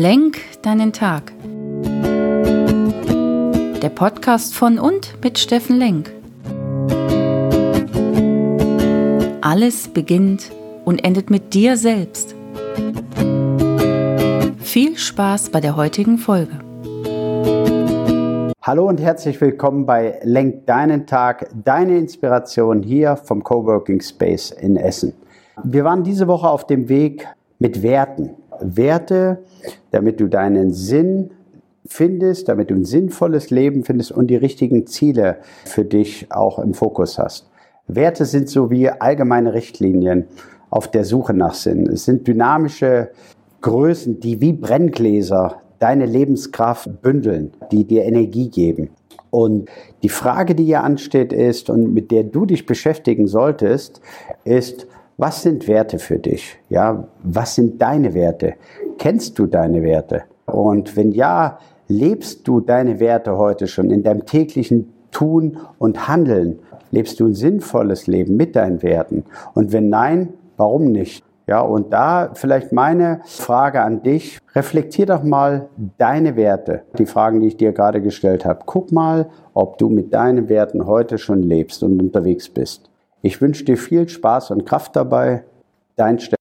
Lenk deinen Tag. Der Podcast von und mit Steffen Lenk. Alles beginnt und endet mit dir selbst. Viel Spaß bei der heutigen Folge. Hallo und herzlich willkommen bei Lenk deinen Tag, deine Inspiration hier vom Coworking Space in Essen. Wir waren diese Woche auf dem Weg mit Werten. Werte, damit du deinen Sinn findest, damit du ein sinnvolles Leben findest und die richtigen Ziele für dich auch im Fokus hast. Werte sind so wie allgemeine Richtlinien auf der Suche nach Sinn. Es sind dynamische Größen, die wie Brenngläser deine Lebenskraft bündeln, die dir Energie geben. Und die Frage, die hier ansteht, ist und mit der du dich beschäftigen solltest, ist, was sind Werte für dich? Ja, was sind deine Werte? Kennst du deine Werte? Und wenn ja, lebst du deine Werte heute schon in deinem täglichen Tun und Handeln? Lebst du ein sinnvolles Leben mit deinen Werten? Und wenn nein, warum nicht? Ja, und da vielleicht meine Frage an dich. Reflektier doch mal deine Werte, die Fragen, die ich dir gerade gestellt habe. Guck mal, ob du mit deinen Werten heute schon lebst und unterwegs bist. Ich wünsche dir viel Spaß und Kraft dabei. Dein Stefan.